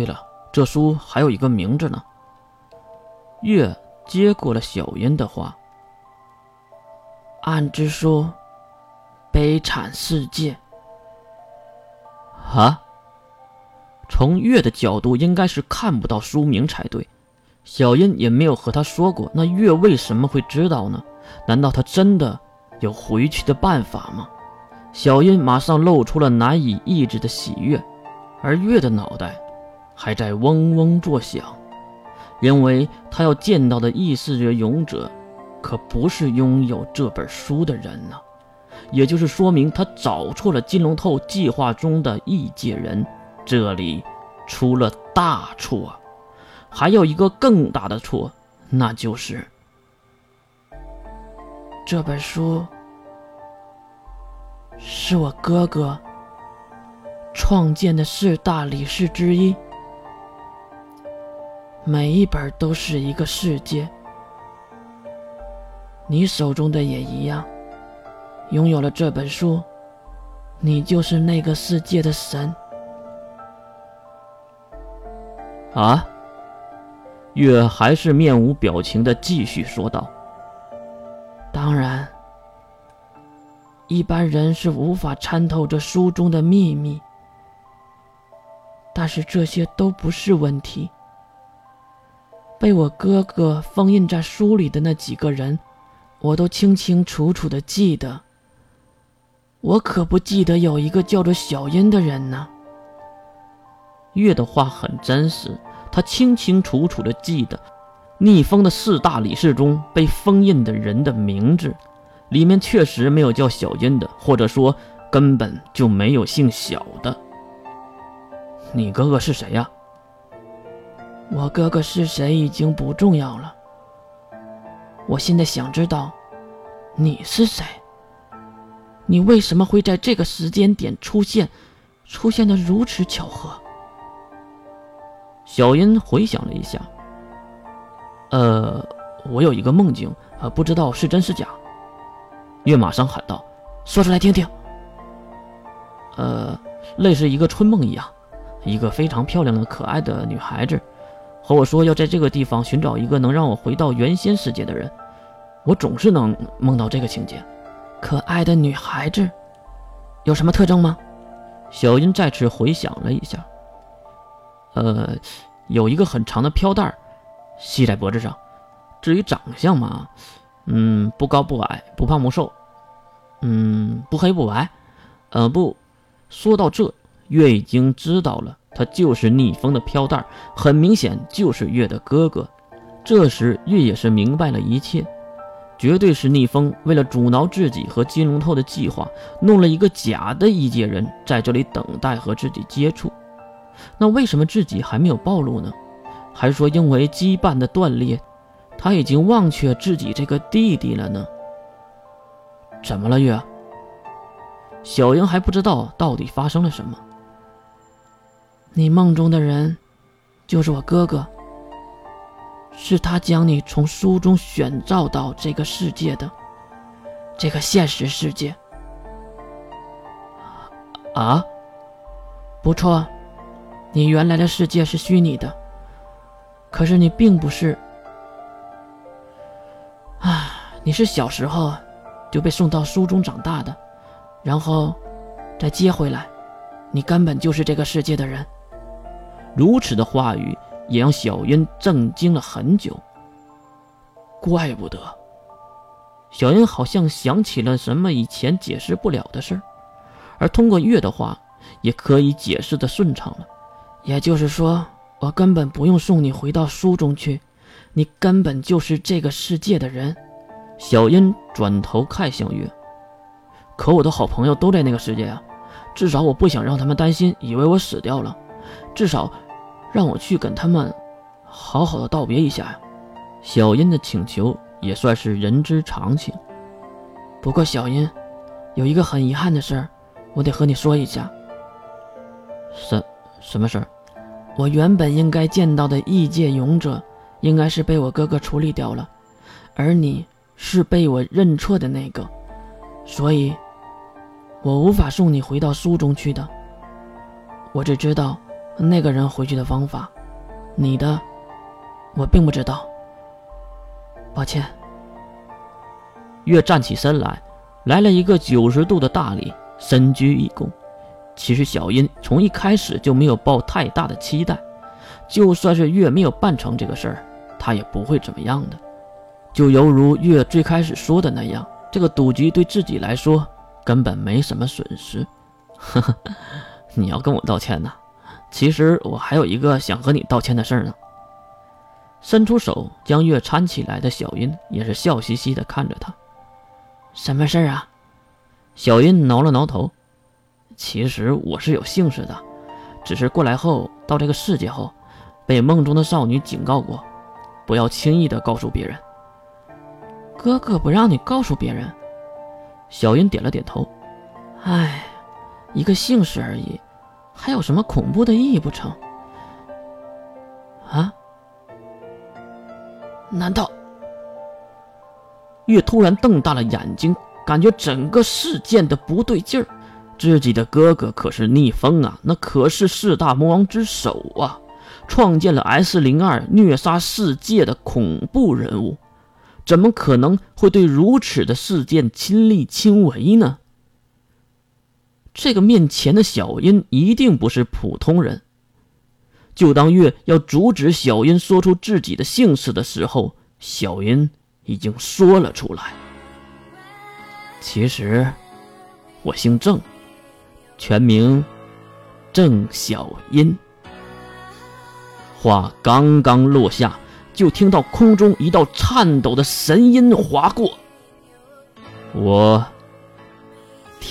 对了，这书还有一个名字呢。月接过了小英的话：“暗之书，悲惨世界。”啊？从月的角度，应该是看不到书名才对。小英也没有和他说过，那月为什么会知道呢？难道他真的有回去的办法吗？小英马上露出了难以抑制的喜悦，而月的脑袋还在嗡嗡作响，因为他要见到的异世界勇者，可不是拥有这本书的人呢。也就是说明他找错了金龙透计划中的异界人，这里出了大错。还有一个更大的错，那就是这本书是我哥哥创建的四大理事之一，每一本都是一个世界。你手中的也一样，拥有了这本书，你就是那个世界的神。啊？月还是面无表情的继续说道：“当然，一般人是无法参透这书中的秘密，但是这些都不是问题。被我哥哥封印在书里的那几个人，我都清清楚楚的记得。我可不记得有一个叫做小英的人呢。”月的话很真实。他清清楚楚的记得，逆风的四大理事中被封印的人的名字，里面确实没有叫小英的，或者说根本就没有姓小的。你哥哥是谁呀？我哥哥是谁已经不重要了。我现在想知道，你是谁？你为什么会在这个时间点出现？出现的如此巧合？小英回想了一下，呃，我有一个梦境，呃，不知道是真是假。月马上喊道：“说出来听听。”呃，类似一个春梦一样，一个非常漂亮的、可爱的女孩子和我说要在这个地方寻找一个能让我回到原先世界的人。我总是能梦到这个情节。可爱的女孩子有什么特征吗？小英再次回想了一下。呃，有一个很长的飘带系在脖子上。至于长相嘛，嗯，不高不矮，不胖不瘦，嗯，不黑不白。呃，不，说到这，月已经知道了，他就是逆风的飘带很明显就是月的哥哥。这时，月也是明白了一切，绝对是逆风为了阻挠自己和金龙透的计划，弄了一个假的异界人在这里等待和自己接触。那为什么自己还没有暴露呢？还说因为羁绊的断裂，他已经忘却自己这个弟弟了呢？怎么了，月？小英还不知道到底发生了什么。你梦中的人，就是我哥哥。是他将你从书中选召到这个世界的，这个现实世界。啊，不错。你原来的世界是虚拟的，可是你并不是啊，你是小时候就被送到书中长大的，然后再接回来，你根本就是这个世界的人。如此的话语也让小英震惊了很久。怪不得，小英好像想起了什么以前解释不了的事儿，而通过月的话也可以解释的顺畅了。也就是说，我根本不用送你回到书中去，你根本就是这个世界的人。小英转头看向月，可我的好朋友都在那个世界啊，至少我不想让他们担心，以为我死掉了。至少，让我去跟他们好好的道别一下呀。小英的请求也算是人之常情。不过，小英，有一个很遗憾的事儿，我得和你说一下。什？什么事儿？我原本应该见到的异界勇者，应该是被我哥哥处理掉了，而你是被我认错的那个，所以，我无法送你回到书中去的。我只知道，那个人回去的方法，你的，我并不知道。抱歉。月站起身来，来了一个九十度的大礼，深鞠一躬。其实小英从一开始就没有抱太大的期待，就算是月没有办成这个事儿，他也不会怎么样的。就犹如月最开始说的那样，这个赌局对自己来说根本没什么损失。呵呵，你要跟我道歉呐？其实我还有一个想和你道歉的事儿呢。伸出手将月搀起来的小英也是笑嘻嘻的看着他。什么事儿啊？小英挠了挠头。其实我是有姓氏的，只是过来后到这个世界后，被梦中的少女警告过，不要轻易的告诉别人。哥哥不让你告诉别人。小英点了点头。唉，一个姓氏而已，还有什么恐怖的意义不成？啊？难道？月突然瞪大了眼睛，感觉整个事件的不对劲儿。自己的哥哥可是逆风啊，那可是四大魔王之首啊，创建了 S 零二虐杀世界的恐怖人物，怎么可能会对如此的事件亲力亲为呢？这个面前的小英一定不是普通人。就当月要阻止小英说出自己的姓氏的时候，小英已经说了出来。其实，我姓郑。全名郑小英。话刚刚落下，就听到空中一道颤抖的神音划过。我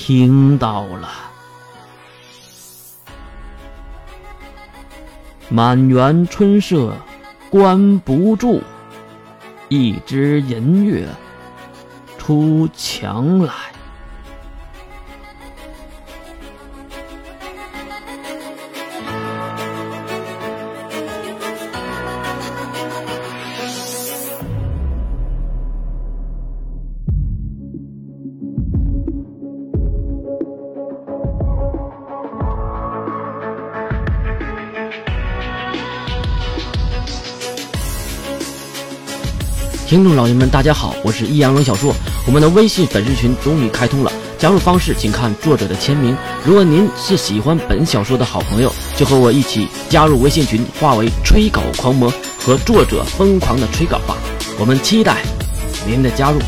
听到了，满园春色关不住，一支银月出墙来。听众老爷们，大家好，我是易阳冷小说。我们的微信粉丝群终于开通了，加入方式请看作者的签名。如果您是喜欢本小说的好朋友，就和我一起加入微信群，化为吹稿狂魔，和作者疯狂的吹稿吧。我们期待您的加入。